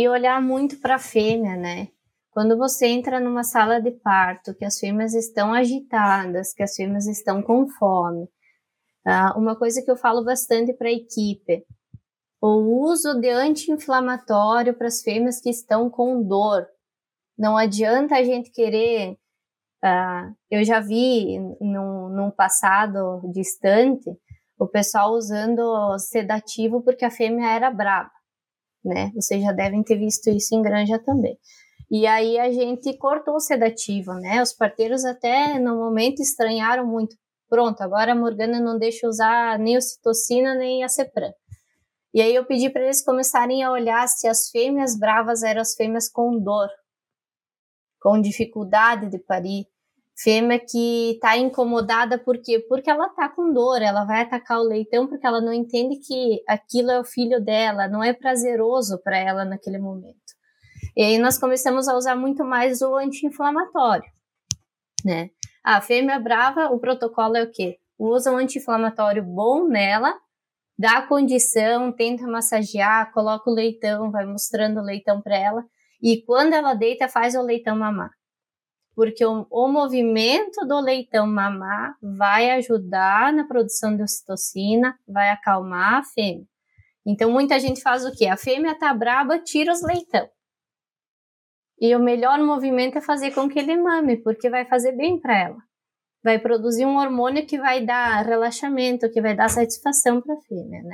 E olhar muito para a fêmea, né? Quando você entra numa sala de parto, que as fêmeas estão agitadas, que as fêmeas estão com fome, uh, uma coisa que eu falo bastante para a equipe, o uso de anti-inflamatório para as fêmeas que estão com dor. Não adianta a gente querer. Uh, eu já vi num, num passado distante o pessoal usando sedativo porque a fêmea era brava, né? Vocês já devem ter visto isso em granja também. E aí a gente cortou o sedativo, né? Os parteiros até no momento estranharam muito. Pronto, agora a Morgana não deixa usar nem ocitocina nem a Cepran. E aí eu pedi para eles começarem a olhar se as fêmeas bravas eram as fêmeas com dor, com dificuldade de parir, fêmea que está incomodada por quê? Porque ela está com dor, ela vai atacar o leitão porque ela não entende que aquilo é o filho dela, não é prazeroso para ela naquele momento. E aí nós começamos a usar muito mais o anti-inflamatório, né? A fêmea brava, o protocolo é o quê? Usa um anti-inflamatório bom nela, dá condição, tenta massagear, coloca o leitão, vai mostrando o leitão para ela, e quando ela deita, faz o leitão mamar porque o, o, movimento do leitão mamar vai ajudar na produção de ocitocina, vai acalmar a fêmea. Então, muita gente faz o quê? A fêmea tá braba, tira os leitão. E o melhor movimento é fazer com que ele mame, porque vai fazer bem para ela. Vai produzir um hormônio que vai dar relaxamento, que vai dar satisfação para a fêmea, né?